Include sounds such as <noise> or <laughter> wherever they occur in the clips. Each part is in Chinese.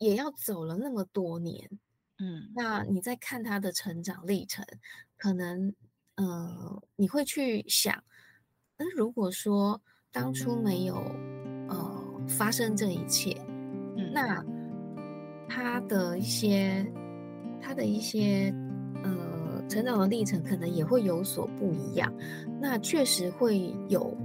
也要走了那么多年，嗯，那你在看他的成长历程，可能呃，你会去想，那如果说当初没有呃发生这一切，嗯，那他的一些他的一些呃成长的历程，可能也会有所不一样。那确实会有。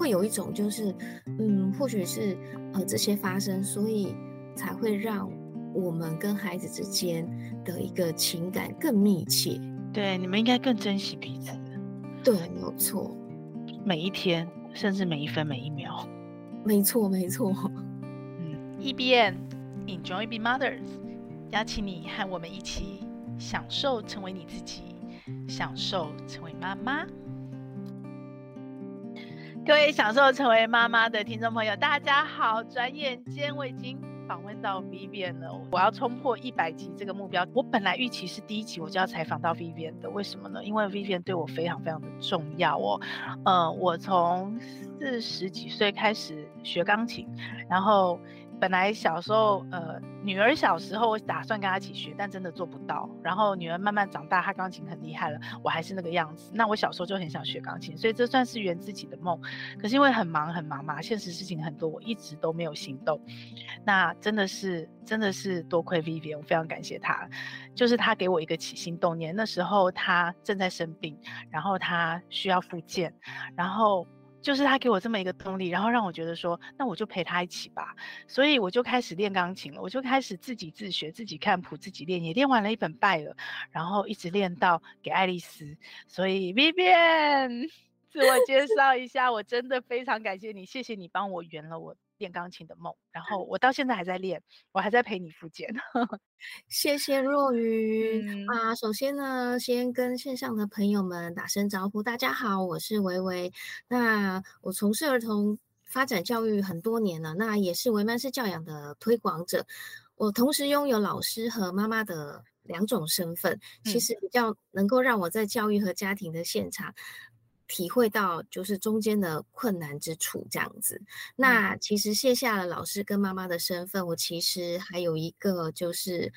会有一种就是，嗯，或许是呃这些发生，所以才会让我们跟孩子之间的一个情感更密切。对，你们应该更珍惜彼此。对，没有错。每一天，甚至每一分每一秒。<laughs> 没错，没错。嗯，EBN Enjoy Being Mothers，邀请你和我们一起享受成为你自己，享受成为妈妈。各位享受成为妈妈的听众朋友，大家好！转眼间我已经访问到 Vivian 了，我要冲破一百集这个目标。我本来预期是第一集我就要采访到 Vivian 的，为什么呢？因为 Vivian 对我非常非常的重要哦。呃，我从四十几岁开始学钢琴，然后。本来小时候，呃，女儿小时候我打算跟她一起学，但真的做不到。然后女儿慢慢长大，她钢琴很厉害了，我还是那个样子。那我小时候就很想学钢琴，所以这算是圆自己的梦。可是因为很忙很忙嘛，现实事情很多，我一直都没有行动。那真的是真的是多亏 Vivian，我非常感谢她，就是她给我一个起心动念。那时候她正在生病，然后她需要复健，然后。就是他给我这么一个动力，然后让我觉得说，那我就陪他一起吧。所以我就开始练钢琴了，我就开始自己自学，自己看谱，自己练，也练完了一本拜了，然后一直练到给爱丽丝。所以 Vivian，自我介绍一下，我真的非常感谢你，谢谢你帮我圆了我练钢琴的梦。然后我到现在还在练，我还在陪你复健。<laughs> 谢谢若云、嗯、啊！首先呢，先跟线上的朋友们打声招呼，大家好，我是维维。那我从事儿童发展教育很多年了，那也是维曼式教养的推广者。我同时拥有老师和妈妈的两种身份，其实比较能够让我在教育和家庭的现场。体会到就是中间的困难之处，这样子。那其实卸下了老师跟妈妈的身份，我其实还有一个就是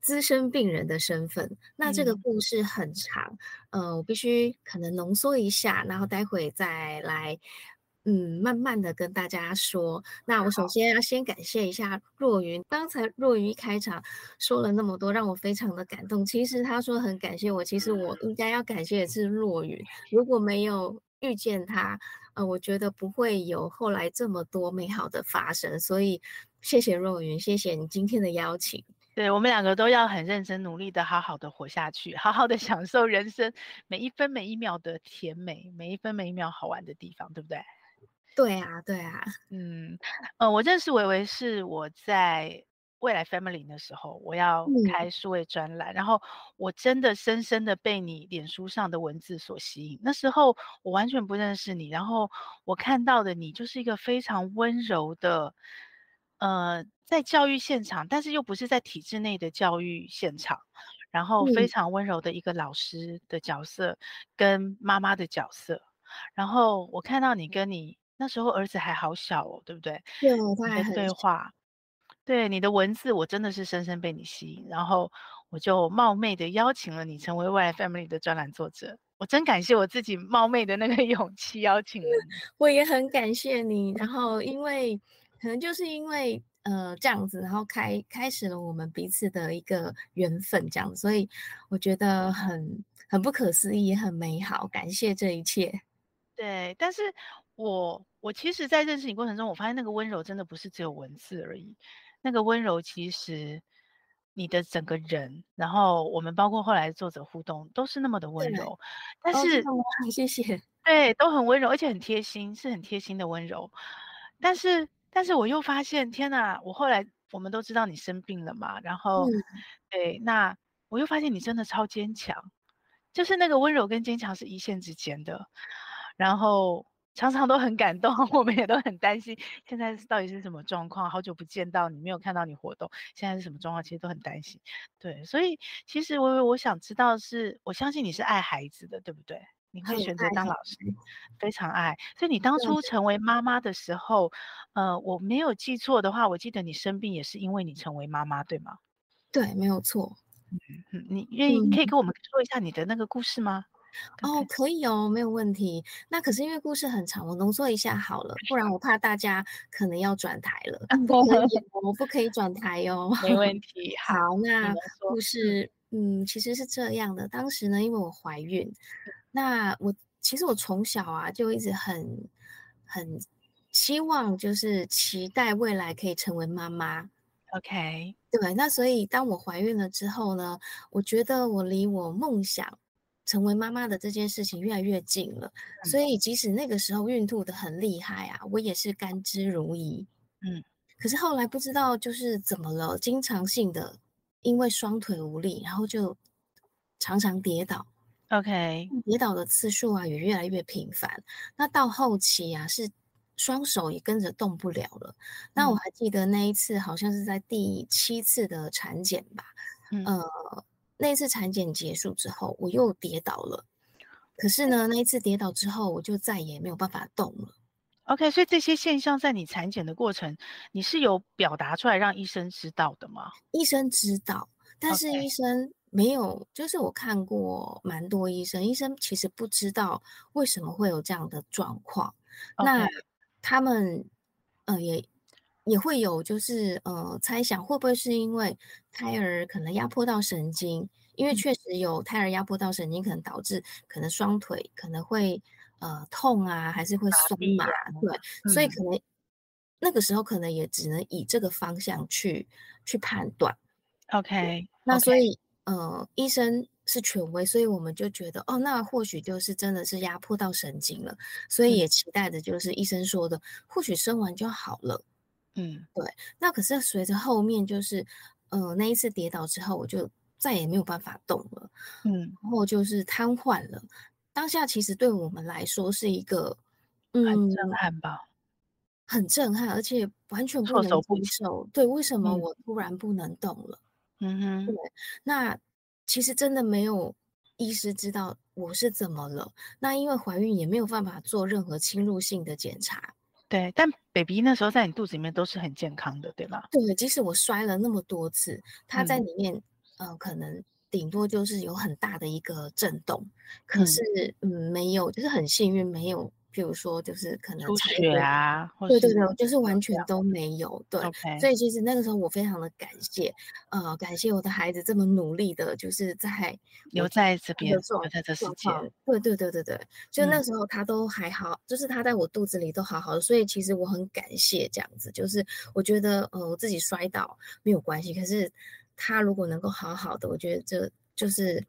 资深病人的身份。那这个故事很长，嗯、呃，我必须可能浓缩一下，然后待会再来。嗯，慢慢的跟大家说。那我首先要先感谢一下若云。刚才若云一开场说了那么多，让我非常的感动。其实他说很感谢我，其实我应该要感谢的是若云。如果没有遇见他，呃，我觉得不会有后来这么多美好的发生。所以谢谢若云，谢谢你今天的邀请。对，我们两个都要很认真努力的，好好的活下去，好好的享受人生每一分每一秒的甜美，每一分每一秒好玩的地方，对不对？对啊，对啊，嗯，呃，我认识维维是我在未来 Family 的时候，我要开数位专栏，嗯，然后我真的深深的被你脸书上的文字所吸引。那时候我完全不认识你，然后我看到的你就是一个非常温柔的，呃，在教育现场，但是又不是在体制内的教育现场，然后非常温柔的一个老师的角色跟妈妈的角色，然后我看到你跟你。那时候儿子还好小哦，对不对？对，他还很对话，对你的文字，我真的是深深被你吸引，然后我就冒昧的邀请了你成为未来 Family 的专栏作者。我真感谢我自己冒昧的那个 <laughs> 勇气邀请了你。我也很感谢你，然后因为可能就是因为呃这样子，然后开开始了我们彼此的一个缘分，这样子，所以我觉得很很不可思议，也很美好，感谢这一切。对，但是。我我其实，在认识你过程中，我发现那个温柔真的不是只有文字而已，那个温柔其实你的整个人，然后我们包括后来作者互动，都是那么的温柔。但是，哦，<laughs> 谢谢。对，都很温柔，而且很贴心，是很贴心的温柔。但是，但是我又发现，天哪！我后来我们都知道你生病了嘛，然后，嗯，对，那我又发现你真的超坚强，就是那个温柔跟坚强是一线之间的，然后。常常都很感动，<laughs> 我们也都很担心，现在到底是什么状况？好久不见到你，没有看到你活动，现在是什么状况？其实都很担心。对，所以其实我我想知道是，我相信你是爱孩子的，对不对？你会选择当老师，非常爱。所以你当初成为妈妈的时候，呃，我没有记错的话，我记得你生病也是因为你成为妈妈，对吗？对，没有错。嗯，你愿意可以跟我们说一下你的那个故事吗？哦，可以哦，没有问题。那可是因为故事很长，我浓缩一下好了，不然我怕大家可能要转台了。<laughs> 不可以，我不可以转台哟。<laughs> 没问题。好，那故事，嗯，其实是这样的。当时呢，因为我怀孕，那我其实我从小啊就一直很很希望，就是期待未来可以成为妈妈。OK，对，那所以当我怀孕了之后呢，我觉得我离我梦想成为妈妈的这件事情越来越近了。嗯、所以即使那个时候孕吐的很厉害啊，我也是甘之如饴。嗯，可是后来不知道就是怎么了，经常性的因为双腿无力，然后就常常跌倒。OK，跌倒的次数啊也越来越频繁。那到后期啊是。双手也跟着动不了了。那我还记得那一次，好像是在第七次的产检吧。嗯、呃，那一次产检结束之后，我又跌倒了。可是呢，那一次跌倒之后，我就再也没有办法动了。OK，所以这些现象在你产检的过程，你是有表达出来让医生知道的吗？医生知道，但是医生没有。Okay. 就是我看过蛮多医生，医生其实不知道为什么会有这样的状况。Okay. 那他们，呃，也也会有，就是呃，猜想会不会是因为胎儿可能压迫到神经，因为确实有胎儿压迫到神经，可能导致可能双腿可能会呃痛啊，还是会酸麻，对，嗯、所以可能那个时候可能也只能以这个方向去去判断。OK，那所以.呃，医生。是权威，所以我们就觉得哦，那或许就是真的是压迫到神经了，所以也期待着就是医生说的，嗯、或许生完就好了。嗯，对。那可是随着后面就是，呃，那一次跌倒之后，我就再也没有办法动了。嗯，然后就是瘫痪了。当下其实对我们来说是一个，嗯，很震撼吧？很震撼，而且完全不能接受。对，为什么我突然不能动了？嗯哼，对，那。其实真的没有医师知道我是怎么了。那因为怀孕也没有办法做任何侵入性的检查。对，但 baby 那时候在你肚子里面都是很健康的，对吧？对，即使我摔了那么多次，他在里面，嗯、呃，可能顶多就是有很大的一个震动，可是嗯，嗯，没有，就是很幸运没有。比如说，就是可能出血啊，对对对，就是完全都没有。对，okay. 所以其实那个时候我非常的感谢，呃，感谢我的孩子这么努力的，就是在留在这边，留在这世界。对对对对对，就那时候他都还好，嗯，就是他在我肚子里都好好的，所以其实我很感谢这样子。就是我觉得，呃，我自己摔倒没有关系，可是他如果能够好好的，我觉得这就是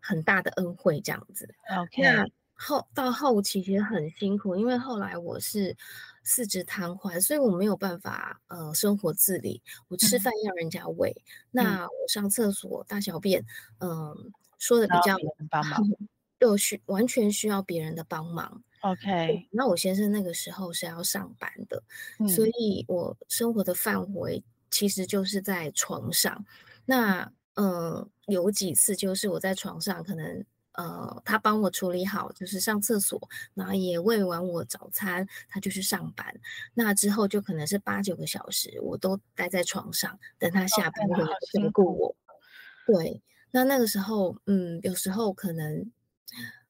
很大的恩惠这样子。OK。那后到后期其实很辛苦，因为后来我是四肢瘫痪，所以我没有办法呃生活自理。我吃饭要人家喂，嗯、那我上厕所大小便，嗯、呃，说的比较帮忙，<laughs> 就需完全需要别人的帮忙。OK，那我先生那个时候是要上班的，嗯、所以我生活的范围其实就是在床上。那嗯、呃，有几次就是我在床上可能。呃，他帮我处理好，就是上厕所，然后也喂完我早餐，他就去上班。那之后就可能是八九个小时，我都待在床上等他下班回来照顾我。对，那那个时候，嗯，有时候可能，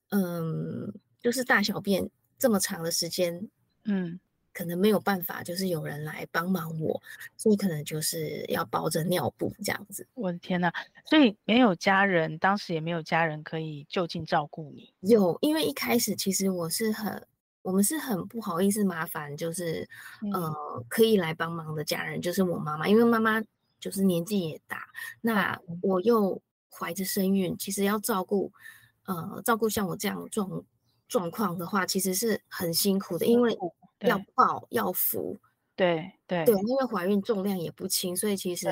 嗯，就是大小便这么长的时间，嗯。可能没有办法，就是有人来帮忙我，所以可能就是要包着尿布这样子。我的天哪！所以没有家人，当时也没有家人可以就近照顾你。有，因为一开始其实我是很，我们是很不好意思麻烦，就是、嗯、呃可以来帮忙的家人，就是我妈妈，因为妈妈就是年纪也大，那我又怀着身孕，其实要照顾呃照顾像我这样的状状况的话，其实是很辛苦的，因为。要抱要扶，对对对，因为怀孕重量也不轻，所以其实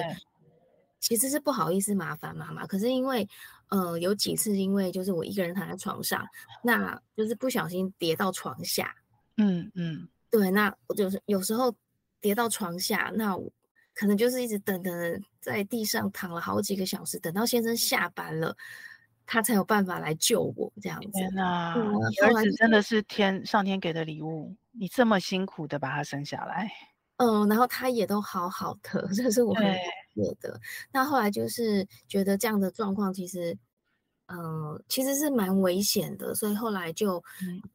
其实是不好意思麻烦妈妈。可是因为呃有几次，因为就是我一个人躺在床上，那就是不小心跌到床下，嗯嗯，对，那我就是有时候跌到床下，那我可能就是一直等等在地上躺了好几个小时，等到先生下班了，他才有办法来救我这样子。天哪，嗯、你儿子真的是天上天给的礼物，你这么辛苦的把他生下来。嗯，然后他也都好好的，<laughs> 这是我很感谢的。那后来就是觉得这样的状况其实，嗯、呃，其实是蛮危险的，所以后来就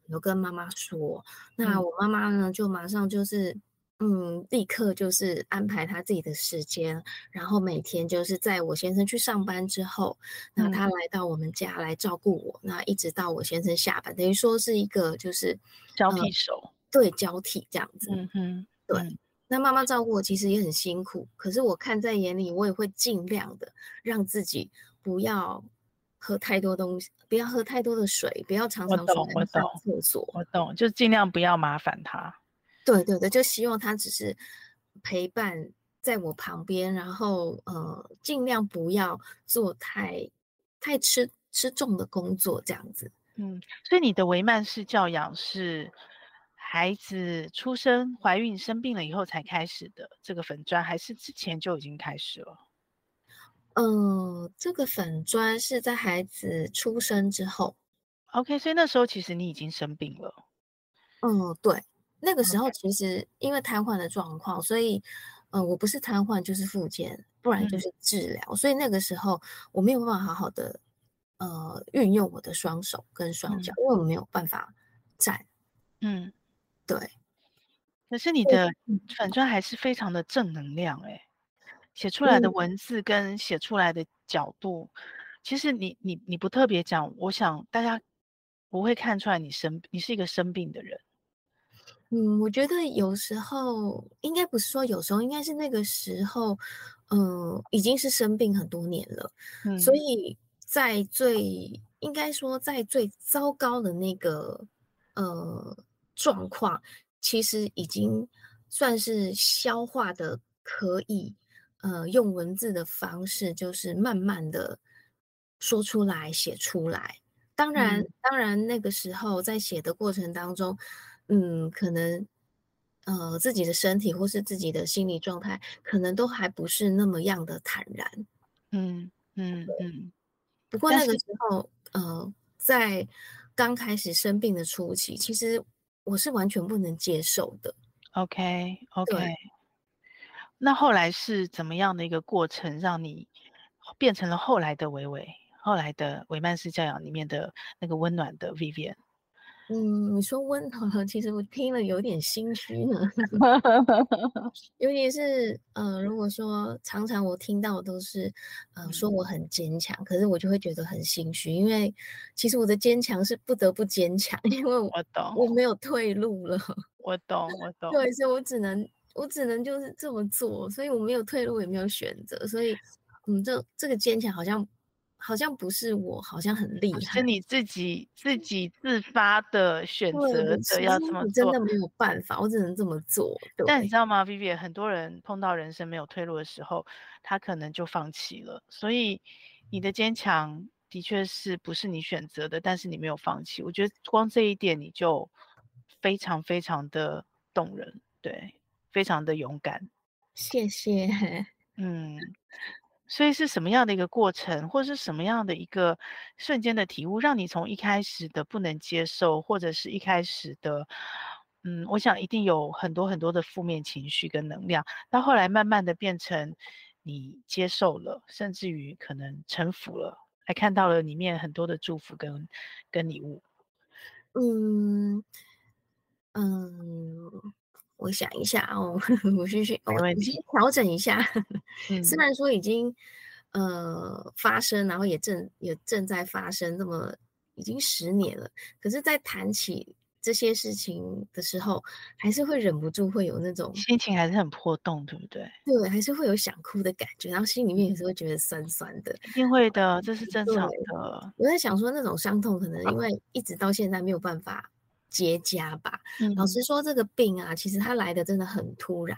有跟妈妈说。嗯、那我妈妈呢，就马上就是，嗯，立刻就是安排他自己的时间，然后每天就是在我先生去上班之后，那他来到我们家来照顾我，那一直到我先生下班，等于说是一个就是交替手、呃，对，交替这样子。嗯哼，对。嗯那妈妈照顾我其实也很辛苦，可是我看在眼里，我也会尽量的让自己不要喝太多东西，不要喝太多的水，不要常常上厕所。我懂，就尽量不要麻烦他。对对对，就希望他只是陪伴在我旁边，然后呃，尽量不要做太太吃吃重的工作这样子。嗯，所以你的维曼式教养是。孩子出生、怀孕、生病了以后才开始的这个粉砖，还是之前就已经开始了？嗯、呃，这个粉砖是在孩子出生之后。OK，所以那时候其实你已经生病了。嗯，对，那个时候其实因为瘫痪的状况所以，嗯、呃，我不是瘫痪就是复健，不然就是治疗，嗯、所以那个时候我没有办法好好的呃运用我的双手跟双脚，嗯、因为我没有办法站。嗯。对，可是你的粉专还是非常的正能量哎，写出来的文字跟写出来的角度，嗯、其实你你你不特别讲，我想大家不会看出来你生你是一个生病的人。嗯，我觉得有时候应该不是说有时候，应该是那个时候，嗯、呃，已经是生病很多年了，嗯、所以在最应该说在最糟糕的那个呃。状况其实已经算是消化的，可以呃用文字的方式，就是慢慢的说出来、写出来。当然，嗯、当然那个时候在写的过程当中，嗯，可能呃自己的身体或是自己的心理状态，可能都还不是那么样的坦然。嗯嗯嗯。不过那个时候，呃，在刚开始生病的初期，其实。我是完全不能接受的。OK OK，那后来是怎么样的一个过程，让你变成了后来的维维，后来的维曼式教养里面的那个温暖的 Vivian？嗯，你说温和，其实我听了有点心虚呢。<laughs> 尤其是呃，如果说常常我听到都是呃说我很坚强，可是我就会觉得很心虚，因为其实我的坚强是不得不坚强，因为我，我懂，我没有退路了。我懂，我 <laughs> 懂。对，所以我只能我只能就是这么做，所以我没有退路，也没有选择，所以嗯，这这个坚强好像。好像不是我，好像很厉害，是你自己自己自发的选择的要这么做，真的没有办法，我只能这么做。但你知道吗，Vivian，很多人碰到人生没有退路的时候，他可能就放弃了。所以你的坚强的确是不是你选择的，但是你没有放弃。我觉得光这一点你就非常非常的动人，对，非常的勇敢。谢谢。<laughs> 嗯。所以是什么样的一个过程，或者是什么样的一个瞬间的体悟，让你从一开始的不能接受，或者是一开始的，嗯，我想一定有很多很多的负面情绪跟能量，到后来慢慢的变成你接受了，甚至于可能臣服了，还看到了里面很多的祝福跟跟礼物。嗯嗯。我想一下哦，<laughs> 我继续，我先调整一下。<laughs> 嗯、虽然说已经呃发生，然后也正也正在发生，这么已经十年了，可是，在谈起这些事情的时候，还是会忍不住会有那种心情还是很波动，对不对？对，还是会有想哭的感觉，然后心里面也是会觉得酸酸的。一定会的，这是正常的。我在想说，那种伤痛可能因为一直到现在没有办法。结痂吧。嗯、老实说，这个病啊，其实它来的真的很突然。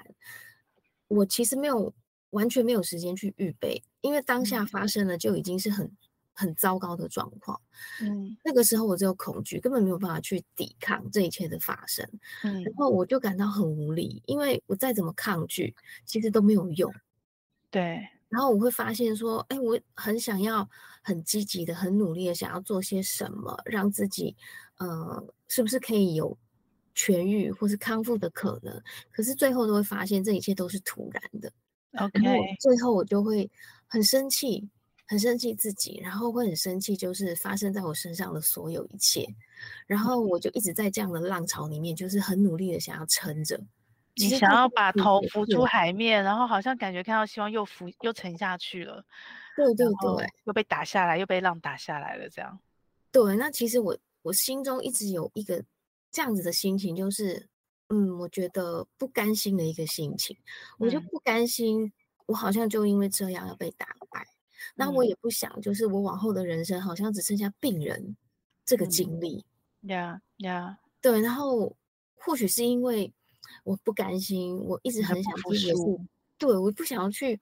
我其实没有完全没有时间去预备，因为当下发生了就已经是很很糟糕的状况。嗯，那个时候我只有恐惧，根本没有办法去抵抗这一切的发生。嗯，然后我就感到很无力，因为我再怎么抗拒，其实都没有用。对。然后我会发现说，哎，我很想要很积极的、很努力的想要做些什么，让自己，呃，是不是可以有痊愈或是康复的可能？可是最后都会发现，这一切都是突然的。OK，然后最后我就会很生气，很生气自己，然后会很生气，就是发生在我身上的所有一切。然后我就一直在这样的浪潮里面，就是很努力的想要撑着。你想要把头浮出海面，然后好像感觉看到希望又浮又沉下去了，对对对，又被打下来，又被浪打下来了，这样。对，那其实我我心中一直有一个这样子的心情，就是嗯，我觉得不甘心的一个心情，我就不甘心，我好像就因为这样要被打败，嗯、那我也不想，就是我往后的人生好像只剩下病人这个经历，呀呀、嗯，对，然后或许是因为。我不甘心，我一直很想积极的，对，我不想要去，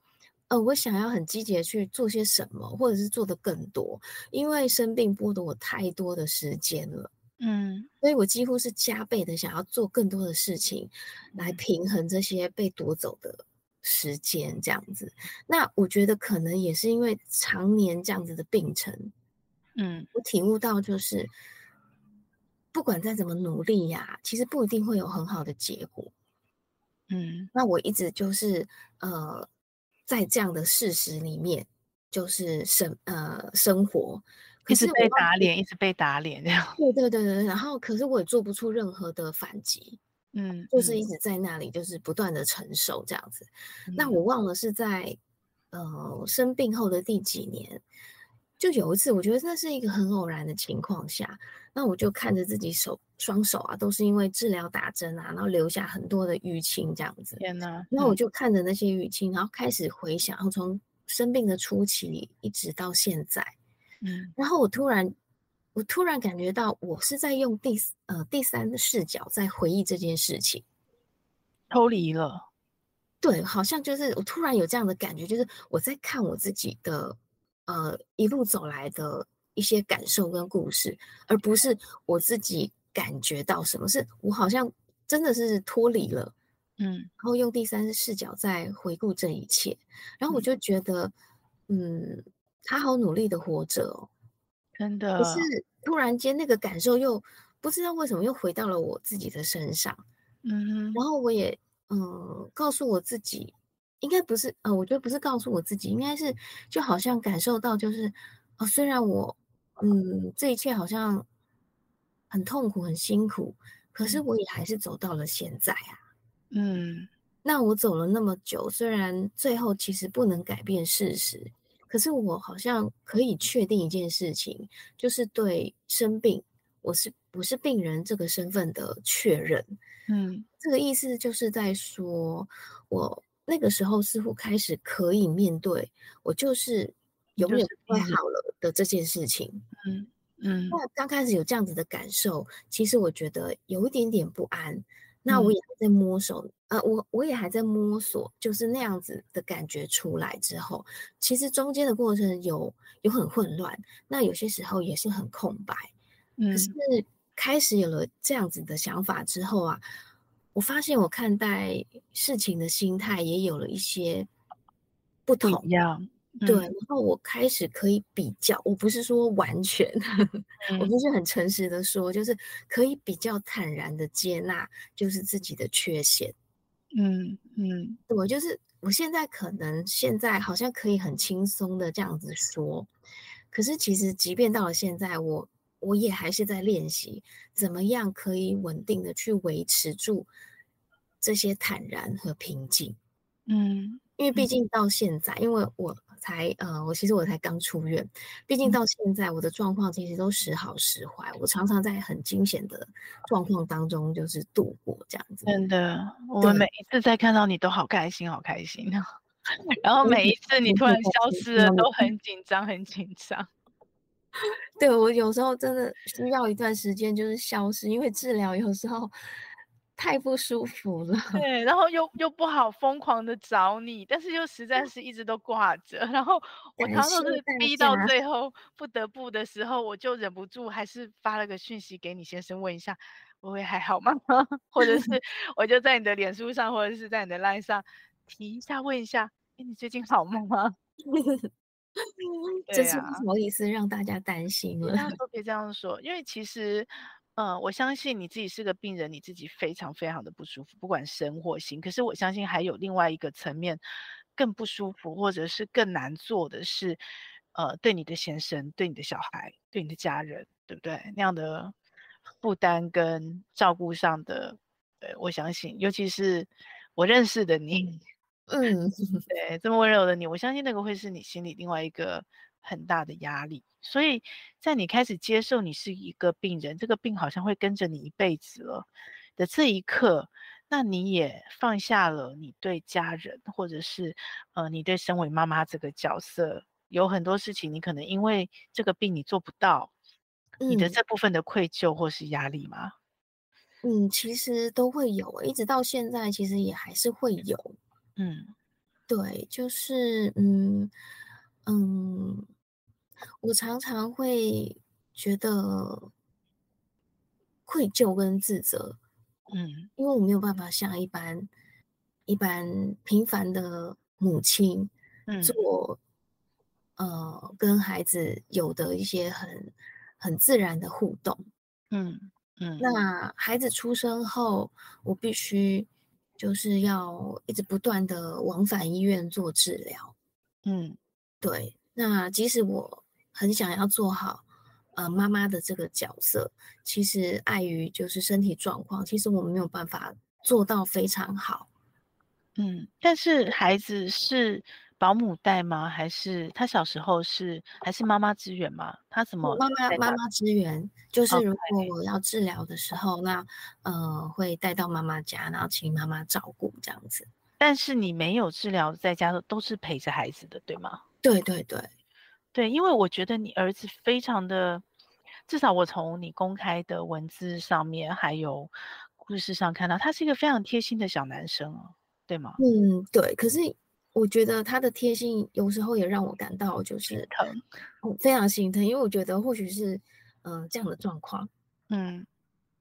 呃，我想要很积极的去做些什么，或者是做的更多，因为生病剥夺我太多的时间了，嗯，所以我几乎是加倍的想要做更多的事情，来平衡这些被夺走的时间，这样子。那我觉得可能也是因为常年这样子的病程，嗯，我体悟到就是。不管再怎么努力呀，其实不一定会有很好的结果。嗯，那我一直就是呃，在这样的事实里面，就是生呃生活，可是一直被打脸，一直被打脸这样。<laughs> 对对对对，然后可是我也做不出任何的反击，嗯，就是一直在那里，就是不断的承受这样子。嗯，那我忘了是在呃生病后的第几年。就有一次，我觉得那是一个很偶然的情况下，那我就看着自己手双手啊，都是因为治疗打针啊，然后留下很多的淤青这样子。天哪！那我就看着那些淤青，然后开始回想，然后从生病的初期一直到现在，嗯，然后我突然，我突然感觉到我是在用第呃第三的视角在回忆这件事情，抽离了。对，好像就是我突然有这样的感觉，就是我在看我自己的。呃，一路走来的一些感受跟故事，而不是我自己感觉到什么，是我好像真的是脱离了，嗯，然后用第三视角在回顾这一切，然后我就觉得，嗯，嗯，他好努力的活着哦，真的。可是突然间那个感受又不知道为什么又回到了我自己的身上，嗯哼，然后我也嗯告诉我自己。应该不是，呃，我觉得不是告诉我自己，应该是就好像感受到，就是，哦，虽然我，嗯，这一切好像很痛苦、很辛苦，可是我也还是走到了现在啊。嗯，那我走了那么久，虽然最后其实不能改变事实，可是我好像可以确定一件事情，就是对生病，我是不是病人这个身份的确认。嗯，这个意思就是在说我。那个时候似乎开始可以面对，我就是永远不会好了的这件事情。嗯嗯。那刚开始有这样子的感受，其实我觉得有一点点不安。那我也还在摸索，嗯、呃，我我也还在摸索，就是那样子的感觉出来之后，其实中间的过程有有很混乱，那有些时候也是很空白。嗯。可是开始有了这样子的想法之后啊。我发现我看待事情的心态也有了一些不同，不一样，嗯、对。然后我开始可以比较，我不是说完全，<laughs> 嗯、我不是很诚实的说，就是可以比较坦然的接纳，就是自己的缺陷。嗯嗯，对，就是我现在可能现在好像可以很轻松的这样子说，可是其实即便到了现在，我。我也还是在练习怎么样可以稳定的去维持住这些坦然和平静。嗯，因为毕竟到现在，嗯、因为我才呃，我其实我才刚出院，毕竟到现在我的状况其实都时好时坏，我常常在很惊险的状况当中就是度过这样子。真的，我们每一次在看到你都好开心，好开心。<laughs> 然后每一次你突然消失了，都很紧张，很紧张。<laughs> 对，我有时候真的需要一段时间，就是消失，因为治疗有时候太不舒服了。对，然后又又不好疯狂的找你，但是又实在是一直都挂着。<laughs> 然后我常常都是逼到最后不得不的时候，我就忍不住还是发了个讯息给你先生问一下，我会还好吗？<laughs> 或者是我就在你的脸书上，或者是在你的 LINE 上提一下问一下，哎，你最近好吗？<laughs> 这是不好意思让大家担心了。别这样说，别这样说，因为其实，呃，我相信你自己是个病人，你自己非常非常的不舒服，不管身或心。可是我相信还有另外一个层面更不舒服，或者是更难做的是，呃，对你的先生、对你的小孩、对你的家人，对不对？那样的负担跟照顾上的，呃，我相信，尤其是我认识的你。嗯，<laughs> 对，这么温柔的你，我相信那个会是你心里另外一个很大的压力。所以在你开始接受你是一个病人，这个病好像会跟着你一辈子了的这一刻，那你也放下了你对家人，或者是呃，你对身为妈妈这个角色，有很多事情你可能因为这个病你做不到，你的这部分的愧疚或是压力吗？嗯，其实都会有，一直到现在，其实也还是会有。嗯，对，就是嗯嗯，我常常会觉得愧疚跟自责，嗯，因为我没有办法像一般一般平凡的母亲嗯。做，嗯，呃，跟孩子有的一些很很自然的互动，嗯嗯，那孩子出生后，我必须。就是要一直不断的往返医院做治疗，嗯，对。那即使我很想要做好呃妈妈的这个角色，其实碍于就是身体状况，其实我们没有办法做到非常好。嗯，但是孩子是。保姆带吗？还是他小时候是还是妈妈支援吗？他怎么妈妈妈妈支援？就是如果我要治疗的时候.那呃会带到妈妈家，然后请妈妈照顾这样子。但是你没有治疗，在家都是陪着孩子的，对吗？对对对对，因为我觉得你儿子非常的，至少我从你公开的文字上面还有故事上看到，他是一个非常贴心的小男生哦，对吗？嗯，对。可是。我觉得他的贴心有时候也让我感到就是疼，非常心疼，因为我觉得或许是嗯、呃、这样的状况，嗯，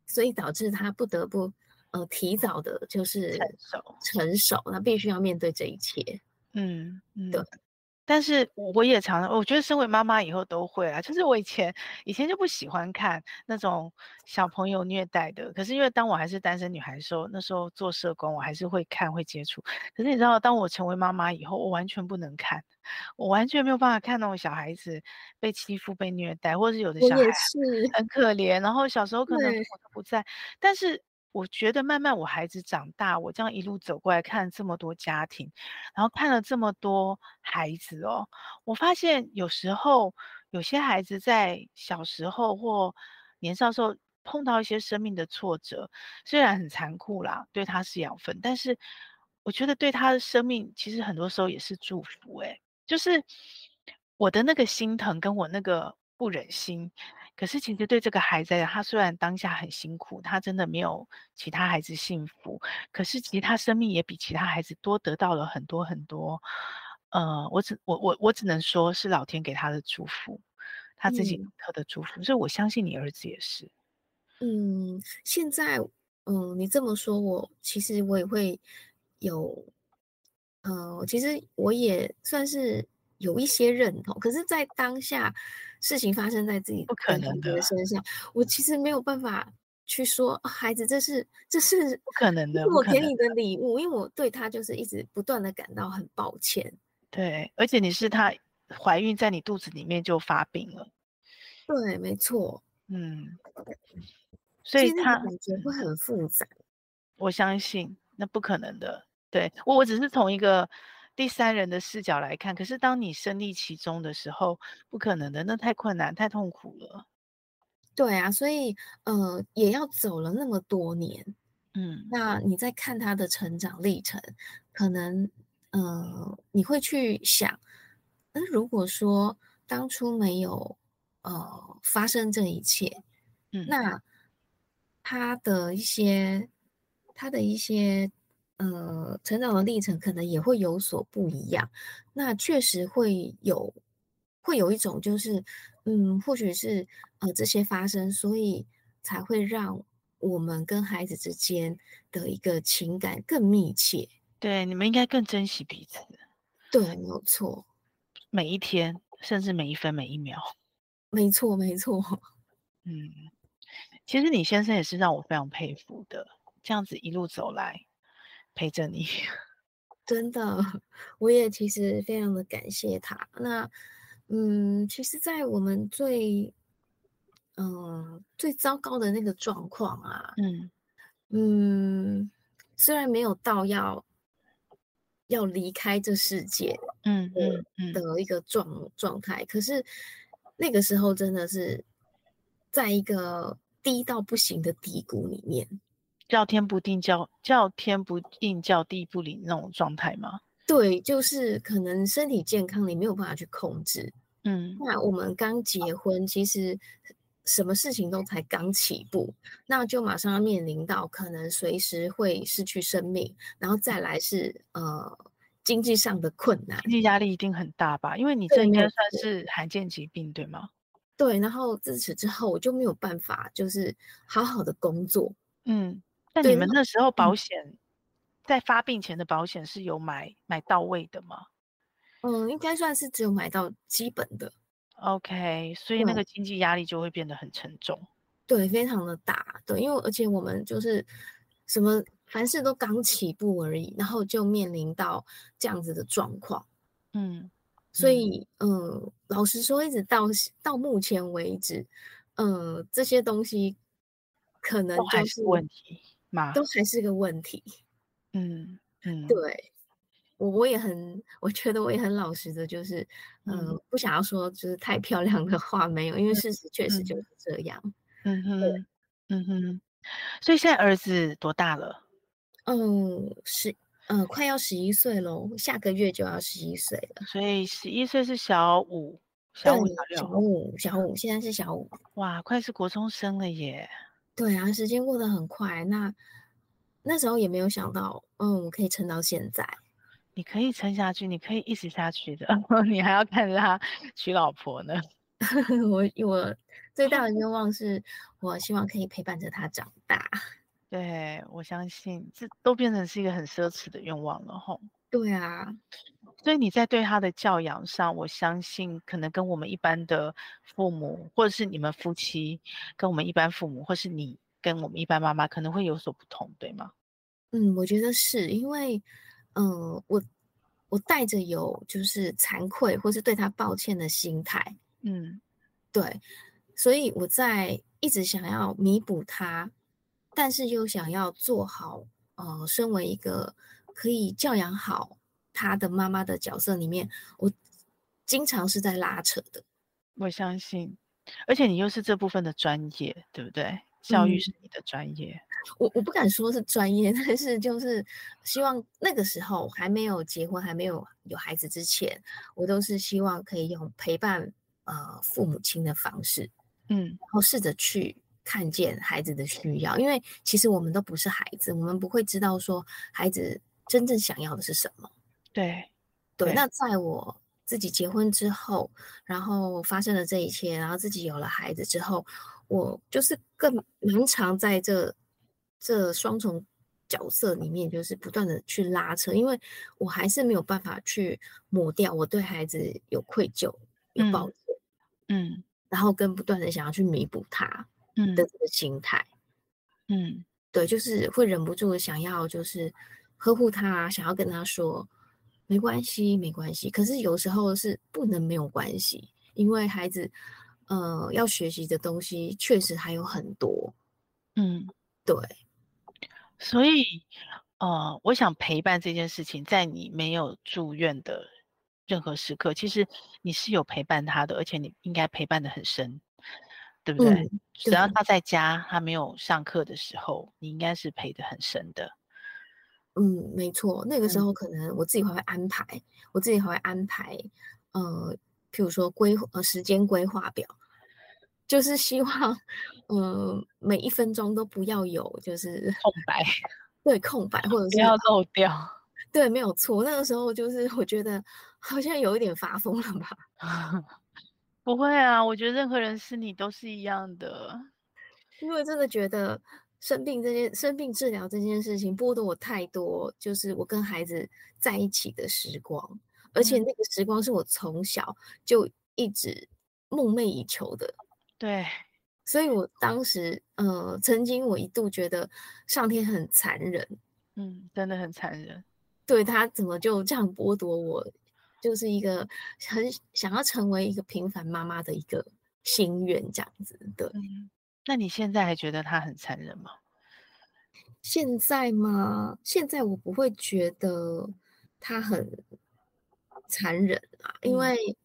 所以导致他不得不呃提早的就是成熟，成熟，他必须要面对这一切，嗯嗯，对。但是我也常常，我觉得身为妈妈以后都会啊。就是我以前以前就不喜欢看那种小朋友虐待的，可是因为当我还是单身女孩的时候，那时候做社工，我还是会看会接触。可是你知道，当我成为妈妈以后，我完全不能看，我完全没有办法看那种小孩子被欺负、被虐待，或者是有的小孩很可怜，然后小时候可能父母都不在，但是。我觉得慢慢我孩子长大，我这样一路走过来看这么多家庭，然后看了这么多孩子哦，我发现有时候有些孩子在小时候或年少时候碰到一些生命的挫折，虽然很残酷啦，对他是养分，但是我觉得对他的生命其实很多时候也是祝福。诶，就是我的那个心疼跟我那个不忍心。可是，其实对这个孩子，他虽然当下很辛苦，他真的没有其他孩子幸福。可是，其实他生命也比其他孩子多得到了很多很多。呃，我只我我我只能说是老天给他的祝福，他自己独特的祝福。嗯。所以我相信你儿子也是。嗯，现在，嗯，你这么说，我其实我也会有，呃，其实我也算是有一些认同。可是，在当下。事情发生在自己不可能的身上，我其实没有办法去说，啊、孩子，这是这是不可能的，我给你的礼物，因为我对他就是一直不断的感到很抱歉。对，而且你是他怀孕在你肚子里面就发病了。对，没错。嗯，所以他感觉会很复杂。我相信那不可能的。对，我我只是从一个。第三人的视角来看，可是当你身历其中的时候，不可能的，那太困难、太痛苦了。对啊，所以呃，也要走了那么多年，嗯，那你在看他的成长历程，可能呃，你会去想，那如果说当初没有呃发生这一切，嗯，那他的一些，他的一些。呃，成长的历程可能也会有所不一样。那确实会有，会有一种就是，嗯，或许是呃这些发生，所以才会让我们跟孩子之间的一个情感更密切。对，你们应该更珍惜彼此。对，没有错。每一天，甚至每一分每一秒。没错，没错。嗯，其实你先生也是让我非常佩服的，这样子一路走来陪着你。<laughs> 真的，<laughs> 我也其实非常的感谢他。那，嗯，其实，在我们最，嗯、呃，最糟糕的那个状况啊，嗯嗯，虽然没有到要要离开这世界，嗯嗯嗯的一个状状态，可是那个时候真的是在一个低到不行的低谷里面。叫天不定，叫叫天不应，叫地不灵那种状态吗？对，就是可能身体健康你没有办法去控制。嗯，那我们刚结婚，其实什么事情都才刚起步，那就马上要面临到可能随时会失去生命，然后再来是呃经济上的困难，经济压力一定很大吧？因为你这应该算是罕见疾病，对，对吗？对，然后自此之后我就没有办法，就是好好的工作。嗯。那你们那时候保险，嗯、在发病前的保险是有买买到位的吗？嗯，应该算是只有买到基本的。OK，所以那个经济压力就会变得很沉重。对，非常的大。对，因为而且我们就是什么凡事都刚起步而已，然后就面临到这样子的状况。嗯，所以嗯，老实说，一直到到目前为止，嗯，这些东西可能就是，是问题。都还是个问题，嗯嗯，对我我也很，我觉得我也很老实的，就是嗯、呃，不想要说就是太漂亮的话没有，因为事实确实就是这样，嗯哼，嗯哼，所以现在儿子多大了？嗯，十，嗯，快要十一岁喽，下个月就要十一岁了，所以十一岁是小五，小五小六，小五小五，现在是小五，哇，快是国中生了耶。对啊，时间过得很快。那那时候也没有想到，嗯，我可以撑到现在。你可以撑下去，你可以一直下去的。<laughs> 你还要看着他娶老婆呢。<laughs> 我我最大的愿 <laughs> 望是，我希望可以陪伴着他长大。对，我相信这都变成是一个很奢侈的愿望了，吼。对啊，所以你在对他的教养上，我相信可能跟我们一般的父母，或者是你们夫妻跟我们一般父母，或是你跟我们一般妈妈，可能会有所不同，对吗？嗯，我觉得是因为，嗯、呃，我我带着有就是惭愧或是对他抱歉的心态，嗯，对，所以我在一直想要弥补他，但是又想要做好，呃，身为一个。可以教养好他的妈妈的角色里面，我经常是在拉扯的。我相信，而且你又是这部分的专业，对不对？教育是你的专业。嗯、我我不敢说是专业，但是就是希望那个时候还没有结婚、还没有有孩子之前，我都是希望可以用陪伴呃父母亲的方式，嗯，然后试着去看见孩子的需要，因为其实我们都不是孩子，我们不会知道说孩子。真正想要的是什么？对，对，那在我自己结婚之后，然后发生了这一切，然后自己有了孩子之后，我就是更蛮常在这这双重角色里面，就是不断的去拉扯，因为我还是没有办法去抹掉我对孩子有愧疚、有抱歉，嗯，然后跟不断的想要去弥补他的这个心态，嗯，对，就是会忍不住的想要就是。呵护他，想要跟他说没关系，没关系。可是有时候是不能没有关系，因为孩子，呃，要学习的东西确实还有很多。嗯，对。所以，呃，我想陪伴这件事情，在你没有住院的任何时刻，其实你是有陪伴他的，而且你应该陪伴的很深，对不对？只要他在家，他没有上课的时候，你应该是陪的很深的。嗯，没错，那个时候可能我自己还会安排，嗯、我自己还会安排，呃，譬如说规呃时间规划表，就是希望，呃，每一分钟都不要有就是空白，对，空白或者是不要漏掉，<laughs> 对，没有错。那个时候就是我觉得好像有一点发疯了吧？<laughs> 不会啊，我觉得任何人是你都是一样的，因为真的觉得。生病这件生病治疗这件事情剥夺我太多，就是我跟孩子在一起的时光，而且那个时光是我从小就一直梦寐以求的。对，所以我当时，呃，曾经我一度觉得上天很残忍，嗯，真的很残忍。对，他怎么就这样剥夺我，就是一个很想要成为一个平凡妈妈的一个心愿，这样子。对，嗯，那你现在还觉得他很残忍吗？现在吗？现在我不会觉得他很残忍啊，因为，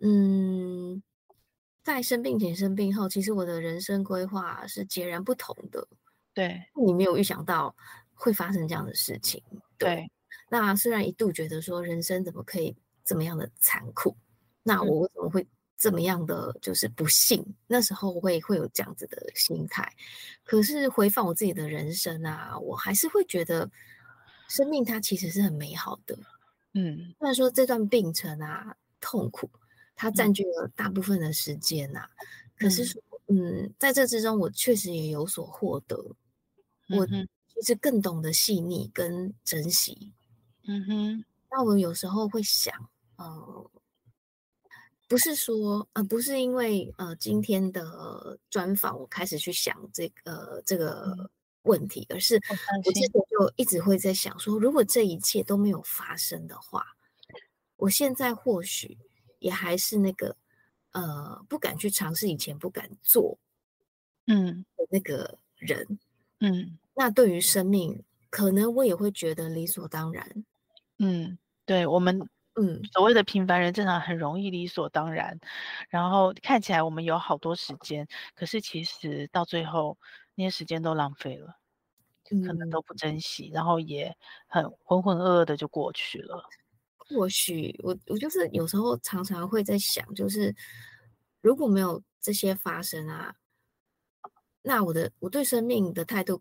嗯，在生病前、生病后，其实我的人生规划是截然不同的。对，你没有预想到会发生这样的事情。对，对，那虽然一度觉得说人生怎么可以这么样的残酷，那我为什么会？这么样的就是不幸，那时候会会有这样子的心态。可是回放我自己的人生啊，我还是会觉得生命它其实是很美好的。嗯，虽然说这段病程啊痛苦，它占据了大部分的时间呐、啊嗯，可是说嗯，在这之中我确实也有所获得。我其实更懂得细腻跟珍惜。嗯哼，那我有时候会想，呃。不是说，呃，不是因为，呃，今天的专访我开始去想这个这个问题，而是我之前就一直会在想说，如果这一切都没有发生的话，我现在或许也还是那个，呃，不敢去尝试以前不敢做，嗯，的那个人，嗯，那对于生命，可能我也会觉得理所当然，嗯，对我们。嗯，所谓的平凡人，正常很容易理所当然，然后看起来我们有好多时间，可是其实到最后那些时间都浪费了，可能都不珍惜，然后也很浑浑噩噩的就过去了。或许我我就是有时候常常会在想，就是如果没有这些发生啊，那我的我对生命的态度，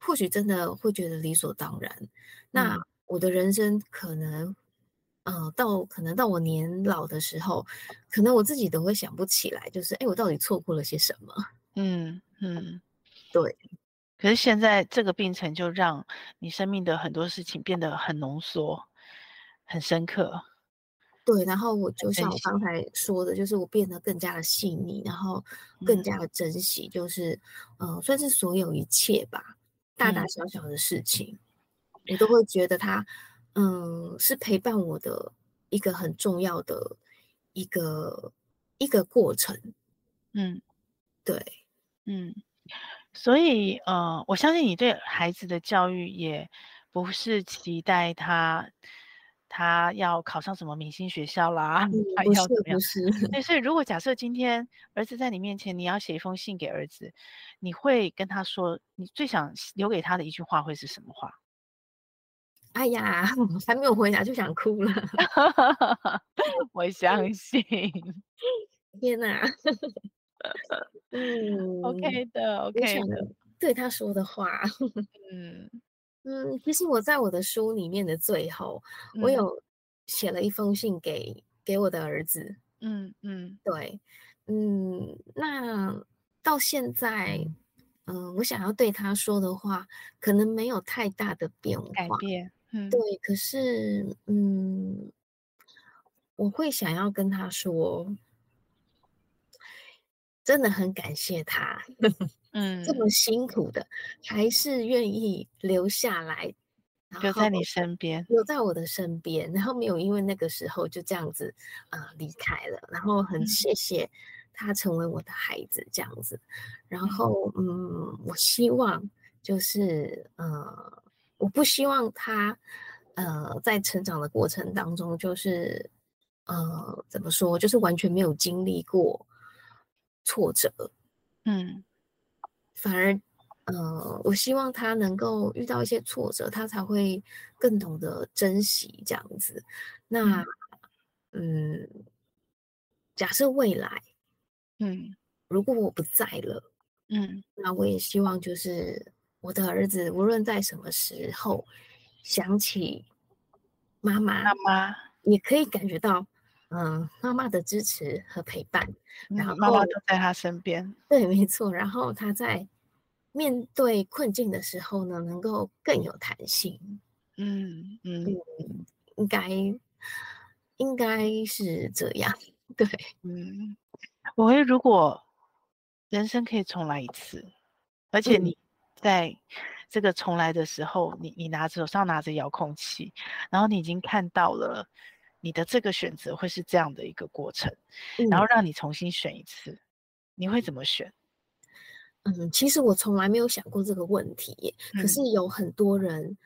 或许真的会觉得理所当然。那我的人生可能。呃，到可能到我年老的时候，可能我自己都会想不起来，就是哎，我到底错过了些什么？嗯嗯，对。可是现在这个病程就让你生命的很多事情变得很浓缩、很深刻。对，然后我就像我刚才说的，就是我变得更加的细腻，然后更加的珍惜，就是呃，算是所有一切吧，大大小小的事情，我都会觉得它。嗯，是陪伴我的一个很重要的一个一个过程。嗯，对，嗯，所以呃，我相信你对孩子的教育也不是期待他他要考上什么明星学校啦，嗯、他要怎么样？不是。对，所以如果假设今天儿子在你面前，你要写一封信给儿子，你会跟他说，你最想留给他的一句话会是什么话？哎呀，<laughs> 还没有回答就想哭了。<laughs> 我相信。<laughs> 天哪！嗯，OK 的，OK 的。对他说的话，嗯嗯，其实我在我的书里面的最后，嗯、我有写了一封信给给我的儿子。嗯嗯，对，嗯，那到现在，嗯、呃，我想要对他说的话，可能没有太大的变化。改变。嗯，对，可是，嗯，我会想要跟他说，真的很感谢他，<laughs> 嗯，这么辛苦的，还是愿意留下来，留在你身边，留在我的身边，然后没有因为那个时候就这样子，呃，离开了，然后很谢谢他成为我的孩子这样子，然后，嗯，我希望就是，呃。我不希望他，呃，在成长的过程当中，就是，呃，怎么说，就是完全没有经历过挫折，嗯，反而，呃，我希望他能够遇到一些挫折，他才会更懂得珍惜这样子。那，嗯，嗯，假设未来，嗯，如果我不在了，嗯，那我也希望就是。我的儿子无论在什么时候想起妈妈，妈妈也可以感觉到，嗯，妈妈的支持和陪伴，嗯、然后妈妈都在他身边。对，没错。然后他在面对困境的时候呢，能够更有弹性。嗯嗯，嗯，应该应该是这样。对，嗯，我会如果人生可以重来一次，而且你在这个重来的时候，嗯、你你拿着手上拿着遥控器，然后你已经看到了你的这个选择会是这样的一个过程，嗯、然后让你重新选一次，你会怎么选？嗯，其实我从来没有想过这个问题，嗯、可是有很多人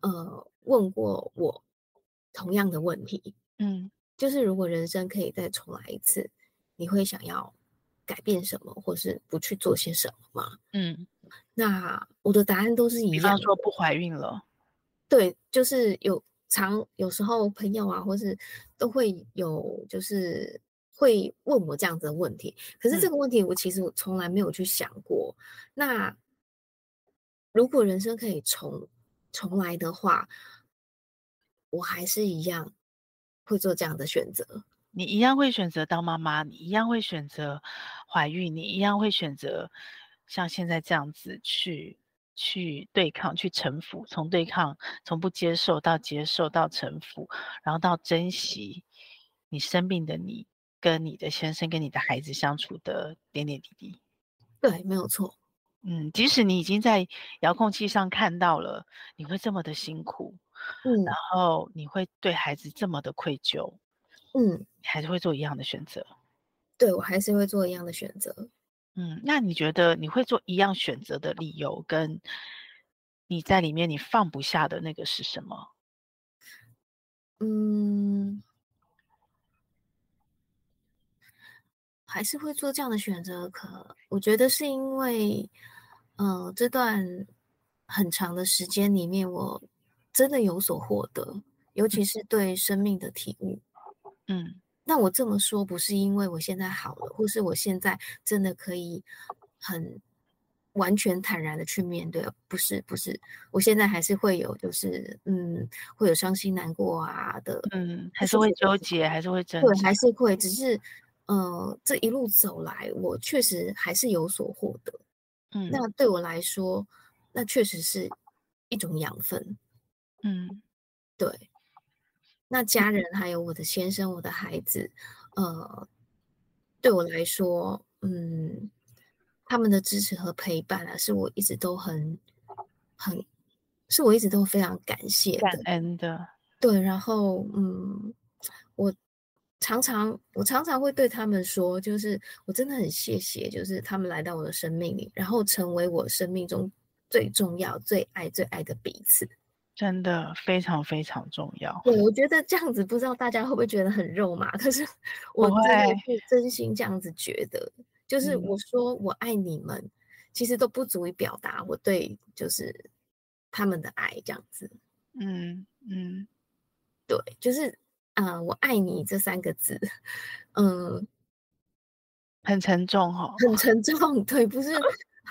呃问过我同样的问题，嗯，就是如果人生可以再重来一次，你会想要改变什么，或是不去做些什么吗？嗯，那我的答案都是一样的。比方说不怀孕了，对，就是有常有时候朋友啊，或是都会有，就是会问我这样子的问题。可是这个问题我其实我从来没有去想过。嗯、那如果人生可以重重来的话，我还是一样会做这样的选择。你一样会选择当妈妈，你一样会选择怀孕，你一样会选择像现在这样子去去对抗、去臣服，从对抗、从不接受到接受到臣服，然后到珍惜你生病的你跟你的先生跟你的孩子相处的点点滴滴。对，没有错。嗯，即使你已经在遥控器上看到了，你会这么的辛苦，嗯，然后你会对孩子这么的愧疚。嗯，还是会做一样的选择。对，我还是会做一样的选择。嗯，那你觉得你会做一样选择的理由，跟你在里面你放不下的那个是什么？嗯，还是会做这样的选择。可我觉得是因为，呃，这段很长的时间里面，我真的有所获得，尤其是对生命的体悟。嗯，那我这么说不是因为我现在好了，或是我现在真的可以很完全坦然的去面对，不是不是，我现在还是会有就是嗯，会有伤心难过啊的，嗯，还是会纠结，还是会挣扎，对，还是会，只是呃，这一路走来，我确实还是有所获得，嗯，那对我来说，那确实是一种养分，嗯，对。那家人还有我的先生、我的孩子，呃，对我来说，嗯，他们的支持和陪伴啊，是我一直都很很，是我一直都非常感谢的、感恩的。对，然后，嗯，我常常我常常会对他们说，就是我真的很谢谢，就是他们来到我的生命里，然后成为我生命中最重要、最爱、最爱的彼此。真的非常非常重要。对，我觉得这样子，不知道大家会不会觉得很肉麻？可是我真的是真心这样子觉得，就是我说我爱你们，嗯、其实都不足以表达我对就是他们的爱这样子。嗯嗯，对，就是啊、呃，我爱你这三个字，嗯，很沉重哈、哦，很沉重。对，不是。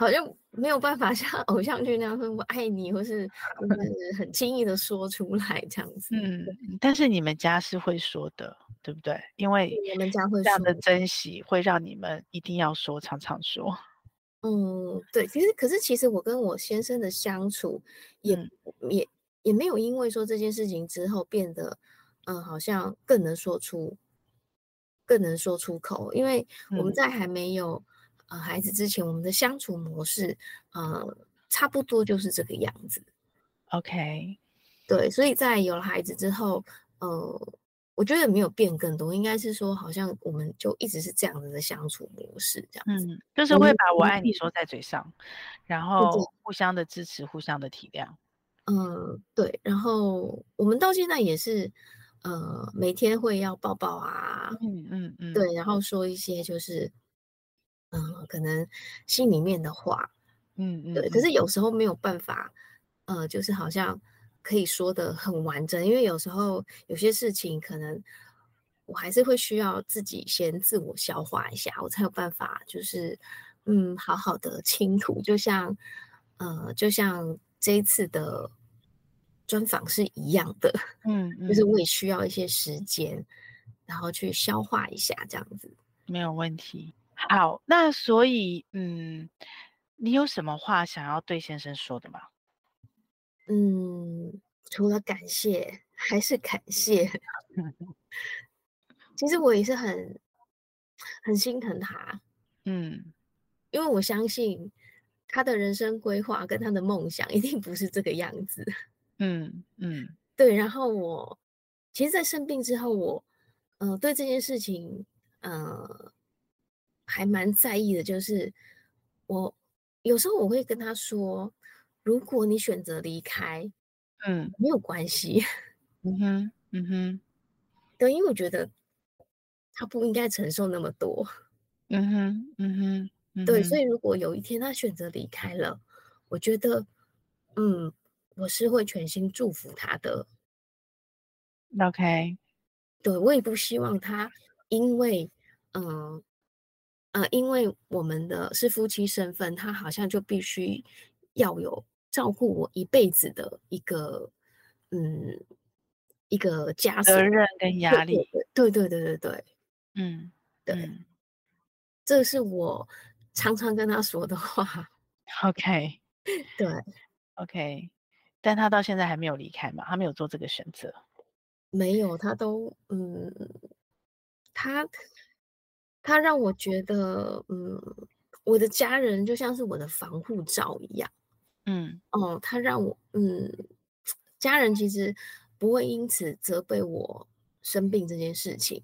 好像没有办法像 <laughs> 偶像剧那样说“我爱你”或是 <laughs> 就是很轻易的说出来这样子。嗯，但是你们家是会说的，对不对？因为你们家会这样的珍惜，会让你们一定要说，常常说。嗯，对。其实，可是其实我跟我先生的相处也、嗯、也也没有因为说这件事情之后变得嗯，好像更能说出更能说出口，因为我们在还没有。呃，孩子之前我们的相处模式，呃，差不多就是这个样子。OK，对，所以在有了孩子之后，呃，我觉得没有变更多，应该是说，好像我们就一直是这样子的相处模式，这样子，嗯，就是会把我爱你说在嘴上，嗯、然后互相的支持，互相的体谅。嗯、呃，对，然后我们到现在也是，呃，每天会要抱抱啊，嗯嗯嗯，对，然后说一些就是。嗯，可能心里面的话，嗯嗯，对，可是有时候没有办法，呃，就是好像可以说的很完整，因为有时候有些事情可能我还是会需要自己先自我消化一下，我才有办法，就是嗯，好好的倾吐，就像呃，就像这一次的专访是一样的，嗯，嗯，<laughs> 就是我也需要一些时间，然后去消化一下，这样子。没有问题。好，那所以，嗯，你有什么话想要对先生说的吗？嗯，除了感谢，还是感谢。<laughs> 其实我也是很很心疼他，嗯，因为我相信他的人生规划跟他的梦想一定不是这个样子，嗯嗯，对。然后我其实，在生病之后，我呃对这件事情呃还蛮在意的，就是我有时候我会跟他说，如果你选择离开，嗯，没有关系，<laughs> 嗯哼，嗯哼，对，因为我觉得。他不应该承受那么多，嗯哼，嗯哼，嗯哼，对，所以如果有一天他选择离开了，我觉得，嗯，我是会全心祝福他的。OK，对，我也不希望他因为，嗯、呃，呃，因为我们的是夫妻身份，他好像就必须要有照顾我一辈子的一个，嗯，一个枷锁、责任跟压力。对对对对对对。嗯，对，嗯，这是我常常跟他说的话。<laughs> OK，<laughs> 对，OK，但他到现在还没有离开嘛？他没有做这个选择？没有，他都嗯，他他让我觉得，嗯，我的家人就像是我的防护罩一样。嗯，哦，他让我，嗯，家人其实不会因此责备我生病这件事情。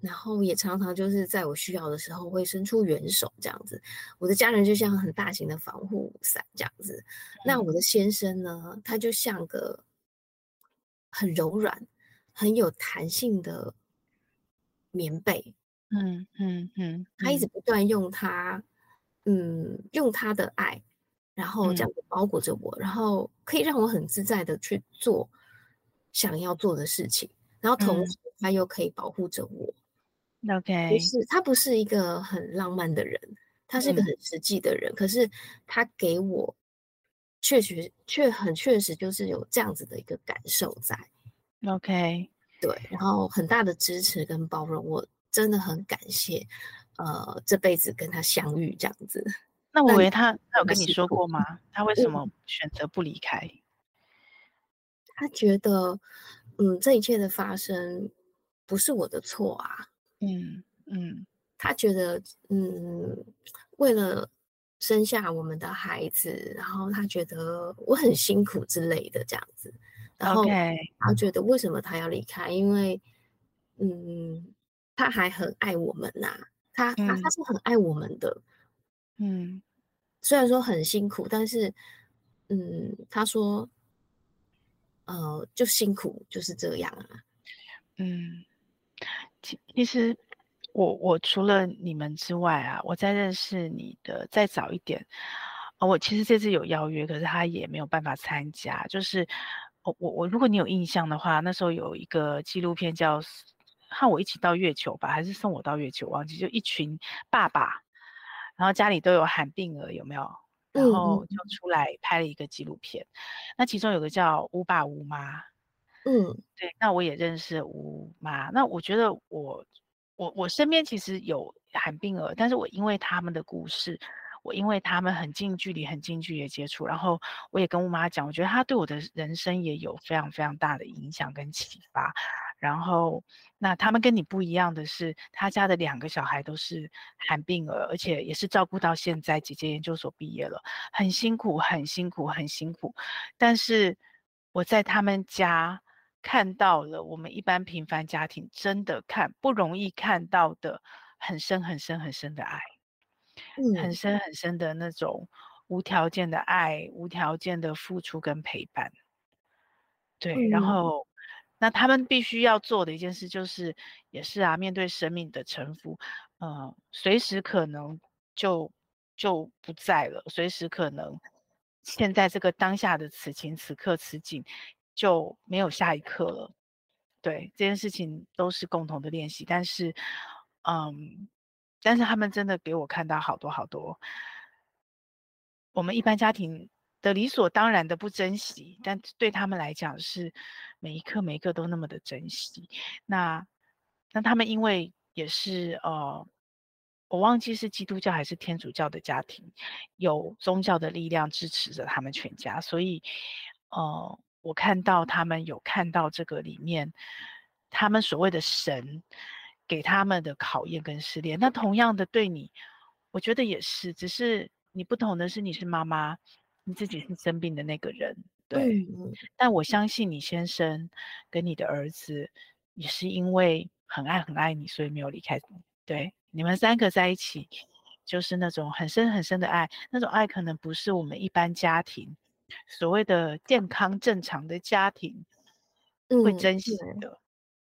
然后也常常就是在我需要的时候会伸出援手，这样子。我的家人就像很大型的防护伞这样子。那我的先生呢，他就像个很柔软、很有弹性的棉被。嗯嗯嗯，他一直不断用他，嗯，用他的爱，然后这样子包裹着我，然后可以让我很自在的去做想要做的事情，然后同时他又可以保护着我。OK，不是，他不是一个很浪漫的人，他是一个很实际的人。嗯、可是他给我确实却很确实就是有这样子的一个感受在。OK，对，然后很大的支持跟包容，我真的很感谢。呃，这辈子跟他相遇这样子。<laughs> 那我以为他他有跟你说过吗？他为什么选择不离开？嗯、他觉得，嗯，这一切的发生不是我的错啊。嗯嗯，他觉得嗯，为了生下我们的孩子，然后他觉得我很辛苦之类的这样子，然后他觉得为什么他要离开？因为嗯，他还很爱我们呐、啊，他他他是很爱我们的，嗯，虽然说很辛苦，但是嗯，他说呃，就辛苦就是这样啊，嗯。其其实我我除了你们之外啊，我在认识你的再早一点啊，我其实这次有邀约，可是他也没有办法参加。就是我我我，如果你有印象的话，那时候有一个纪录片叫《和我一起到月球》吧，还是送我到月球，忘记就一群爸爸，然后家里都有罕病儿，有没有？然后就出来拍了一个纪录片。嗯、那其中有个叫乌爸乌妈。嗯，对，那我也认识乌妈。那我觉得我我我身边其实有罕病儿，但是我因为他们的故事，我因为他们很近距离、很近距离的接触，然后我也跟乌妈讲，我觉得他对我的人生也有非常非常大的影响跟启发。然后，那他们跟你不一样的是，他家的两个小孩都是罕病儿，而且也是照顾到现在，姐姐研究所毕业了，很辛苦，很辛苦，很辛苦。但是我在他们家。看到了我们一般平凡家庭真的看不容易看到的很深很深很深的爱，嗯，很深很深的那种无条件的爱，无条件的付出跟陪伴。对，嗯、然后那他们必须要做的一件事就是，也是啊，面对生命的沉浮，呃，随时可能就就不在了，随时可能现在这个当下的此情此刻此景。就没有下一刻了，对，这件事情都是共同的练习，但是，嗯，但是他们真的给我看到好多好多，我们一般家庭的理所当然的不珍惜，但对他们来讲是每一刻每一刻都那么的珍惜。那，那他们因为也是呃，我忘记是基督教还是天主教的家庭，有宗教的力量支持着他们全家，所以，呃。我看到他们有看到这个里面他们所谓的神给他们的考验跟试炼。那同样的对你，我觉得也是，只是你不同的是，你是妈妈，你自己是生病的那个人，对。嗯、但我相信你先生跟你的儿子也是因为很爱很爱你，所以没有离开你。对，你们三个在一起，就是那种很深很深的爱，那种爱可能不是我们一般家庭所谓的健康正常的家庭会珍惜的。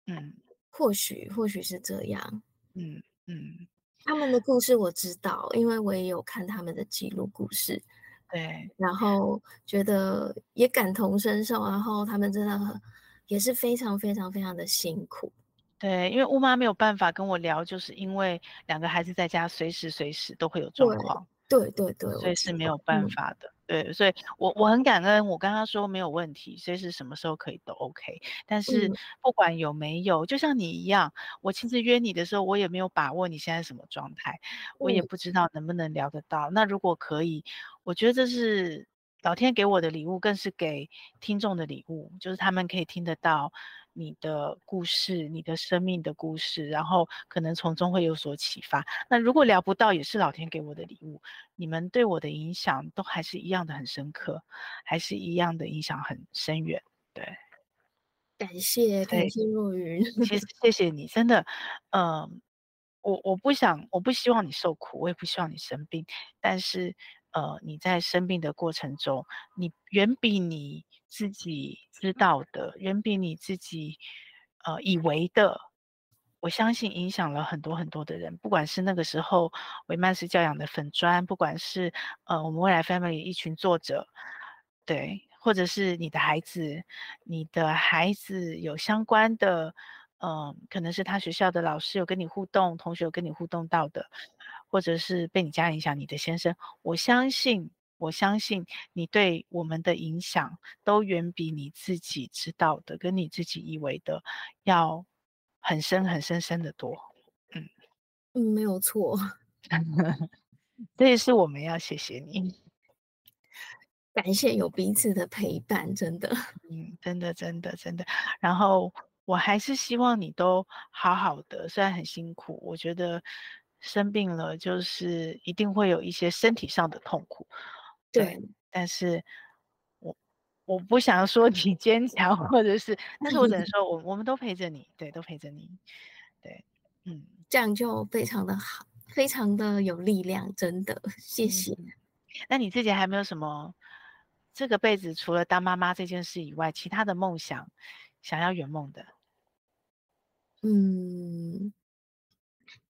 嗯，嗯，或许或许是这样。嗯嗯，他们的故事我知道，因为我也有看他们的记录故事。对，然后觉得也感同身受，然后他们真的很也是非常非常非常的辛苦。对，因为乌妈没有办法跟我聊，就是因为两个孩子在家，随时随时都会有状况。对对对，所以是没有办法的。嗯、对，所以我我很感恩，我跟他说没有问题，随时什么时候可以都 OK。但是不管有没有，嗯、就像你一样，我亲自约你的时候，我也没有把握你现在什么状态，我也不知道能不能聊得到。嗯、那如果可以，我觉得这是老天给我的礼物，更是给听众的礼物，就是他们可以听得到。你的故事，你的生命的故事，然后可能从中会有所启发。那如果聊不到，也是老天给我的礼物。你们对我的影响都还是一样的很深刻，还是一样的影响很深远。对，感谢感谢若云，其实 <laughs> 谢谢你，真的，嗯、呃，我我不想，我不希望你受苦，我也不希望你生病，但是。呃，你在生病的过程中，你远比你自己知道的，远比你自己呃以为的，我相信影响了很多很多的人。不管是那个时候维曼斯教养的粉砖，不管是呃我们未来 family 一群作者，对，或者是你的孩子，你的孩子有相关的，嗯、呃，可能是他学校的老师有跟你互动，同学有跟你互动到的。或者是被你家影响，你的先生，我相信，我相信你对我们的影响都远比你自己知道的，跟你自己以为的要很深、很深深的多。嗯嗯，没有错，<laughs> 这也是我们要谢谢你，感谢有彼此的陪伴，真的，嗯，真的，真的，真的。然后我还是希望你都好好的，虽然很辛苦，我觉得。生病了，就是一定会有一些身体上的痛苦，对。对，但是我我不想说 <laughs> 你坚强，或者是，但是我只能 <laughs> 说，我我们都陪着你，对，都陪着你，对，嗯，这样就非常的好，非常的有力量，真的，谢谢。嗯，那你自己还没有什么这个辈子除了当妈妈这件事以外，其他的梦想，想要圆梦的？嗯。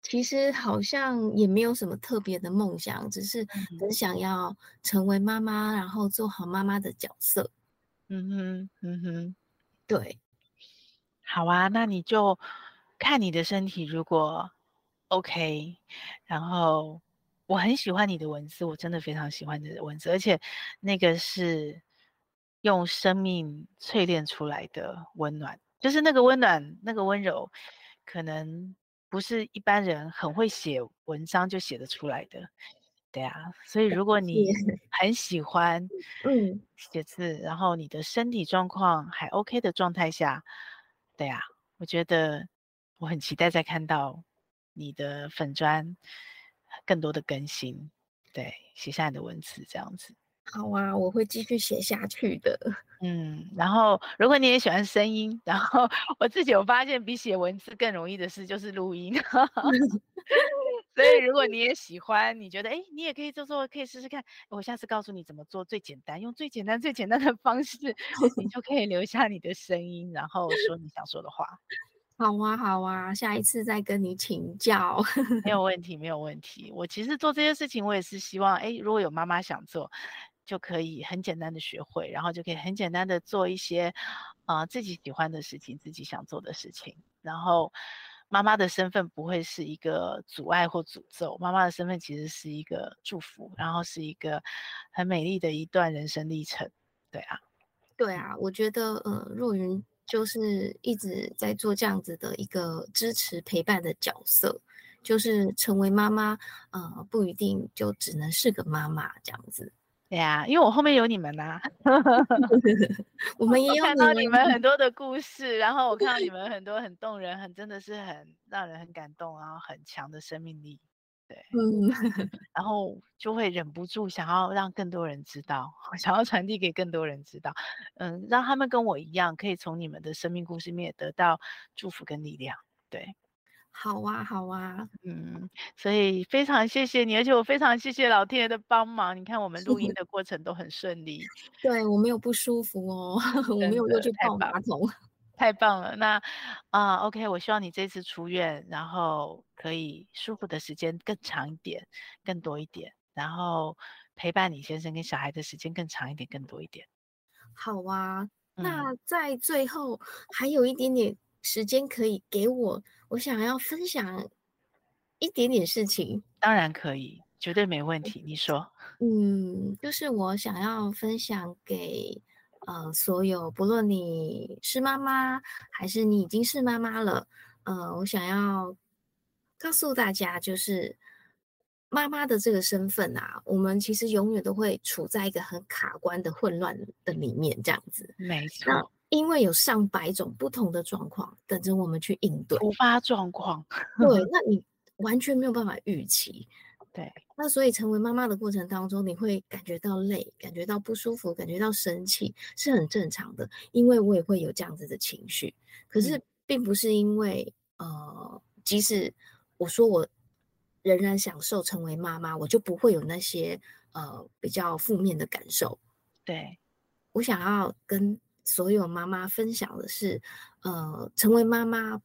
其实好像也没有什么特别的梦想，只是很想要成为妈妈，然后做好妈妈的角色。嗯哼，嗯哼，对，好啊，那你就看你的身体，如果 OK，然后我很喜欢你的文字，我真的非常喜欢你的文字，而且那个是用生命淬炼出来的温暖，就是那个温暖，那个温柔，可能。不是一般人很会写文章就写得出来的，对啊，所以如果你。<laughs> 很喜欢嗯。写字，然后你的身体状况还 OK 的状态下，对啊，我觉得我很期待再看到你的粉砖更多的更新，对，写下你的文字这样子。好啊，我会继续写下去的。嗯，然后如果你也喜欢声音，然后我自己有发现比写文字更容易的事就是录音。<laughs> 所以如果你也喜欢，你觉得哎，你也可以做做，可以试试看。我下次告诉你怎么做最简单，用最简单最简单的方式，你就可以留下你的声音，然后说你想说的话。<laughs> 好啊，好啊，下一次再跟你请教。没有 <laughs> 问题，没有问题。我其实做这些事情，我也是希望，哎，如果有妈妈想做。就可以很简单的学会，然后就可以很简单的做一些，啊、呃、自己喜欢的事情，自己想做的事情。然后妈妈的身份不会是一个阻碍或诅咒，妈妈的身份其实是一个祝福，然后是一个很美丽的一段人生历程。对啊，对啊，我觉得呃，若云就是一直在做这样子的一个支持陪伴的角色，就是成为妈妈，呃，不一定就只能是个妈妈这样子。对呀，因为我后面有你们呐、啊，<laughs> 我们也有看到你们很多的故事，然后我看到你 <laughs> 们很多很动人，很真的是很让人很感动，然后很强的生命力，对，嗯，<laughs> 然后就会忍不住想要让更多人知道，想要传递给更多人知道，嗯，让他们跟我一样，可以从你们的生命故事里面得到祝福跟力量，对。好啊，好啊，嗯，所以非常谢谢你，而且我非常谢谢老天爷的帮忙。你看我们录音的过程都很顺利，对我没有不舒服哦，<laughs> 我没有又去泡马桶，太棒了。那啊，OK，我希望你这次出院，然后可以舒服的时间更长一点，更多一点，然后陪伴你先生跟小孩的时间更长一点，更多一点。好啊，那在最后还有一点点。时间可以给我，我想要分享一点点事情，当然可以，绝对没问题。你说，嗯，就是我想要分享给呃所有，不论你是妈妈还是你已经是妈妈了，呃，我想要告诉大家，就是妈妈的这个身份啊，我们其实永远都会处在一个很卡关的混乱的里面，这样子，没错。因为有上百种不同的状况等着我们去应对，突发状况，对，<laughs> 那你完全没有办法预期，对，那所以成为妈妈的过程当中，你会感觉到累，感觉到不舒服，感觉到生气，是很正常的，因为我也会有这样子的情绪，可是并不是因为、嗯、呃，即使我说我仍然享受成为妈妈，我就不会有那些呃比较负面的感受，对，我想要跟。所有妈妈分享的是，呃，成为妈妈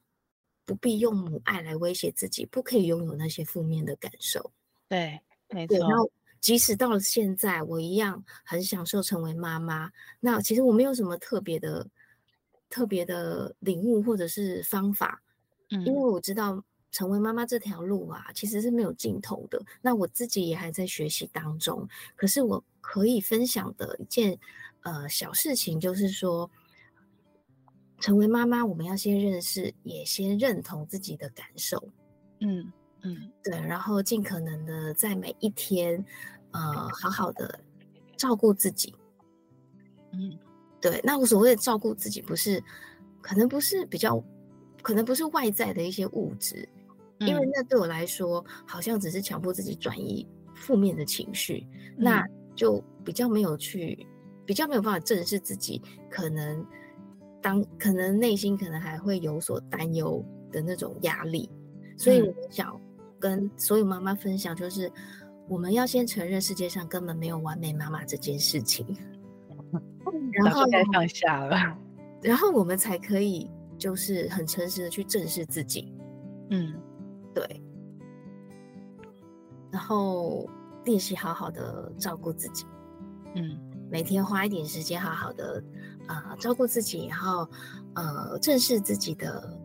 不必用母爱来威胁自己，不可以拥有那些负面的感受。对，没错。然后，即使到了现在，我一样很享受成为妈妈。那其实我没有什么特别的、特别的领悟或者是方法，嗯，因为我知道成为妈妈这条路啊，其实是没有尽头的。那我自己也还在学习当中。可是我可以分享的一件。呃，小事情就是说，成为妈妈，我们要先认识，也先认同自己的感受。嗯嗯，对，然后尽可能的在每一天，呃，好好的照顾自己。嗯，对。那我所谓的照顾自己，不是，可能不是比较，可能不是外在的一些物质，嗯，因为那对我来说，好像只是强迫自己转移负面的情绪，嗯，那就比较没有去。比较没有办法正视自己，可能当可能内心可能还会有所担忧的那种压力，所以我想跟所有妈妈分享，就是我们要先承认世界上根本没有完美妈妈这件事情，<laughs> 然后该放下了，然后我们才可以就是很诚实的去正视自己，嗯，对，然后练习好好的照顾自己，嗯。每天花一点时间，好好的，呃，照顾自己，然后，呃，正视自己的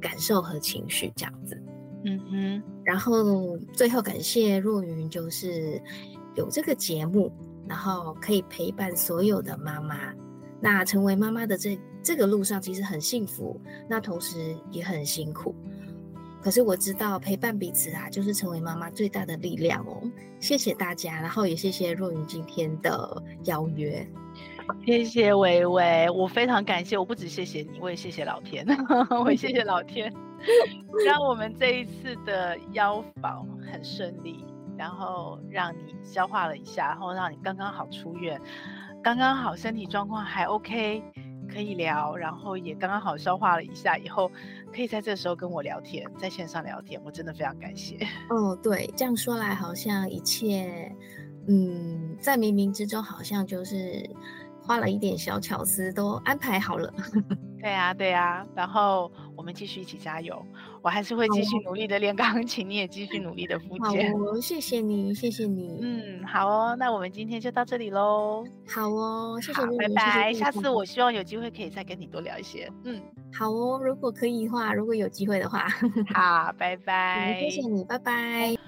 感受和情绪，这样子。嗯哼。然后最后感谢若云，就是有这个节目，然后可以陪伴所有的妈妈。那成为妈妈的这这个路上，其实很幸福，那同时也很辛苦。可是我知道陪伴彼此啊，就是成为妈妈最大的力量哦。谢谢大家，然后也谢谢若云今天的邀约。谢谢薇薇，我非常感谢。我不止谢谢你，我也谢谢老天，<laughs> 我也谢谢老天，<laughs> 让我们这一次的邀访很顺利，然后让你消化了一下，然后让你刚刚好出院，刚刚好身体状况还 OK。可以聊，然后也刚刚好消化了一下，以后可以在这时候跟我聊天，在线上聊天，我真的非常感谢。<laughs> 哦，对，这样说来好像一切，嗯，在冥冥之中好像就是。花了一点小巧思，都安排好了。<laughs> 对呀、啊，对呀、啊。然后我们继续一起加油，我还是会继续努力的练钢琴，你也继续努力的复健。好 <laughs> 哦，谢谢你，谢谢你。嗯，好哦，那我们今天就到这里喽。好哦，谢谢你，拜拜。下次我希望有机会可以再跟你多聊一些。嗯，好哦，如果可以的话，如果有机会的话。<laughs> 好，拜拜。谢谢你，拜拜。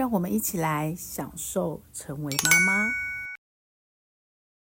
让我们一起来享受成为妈妈。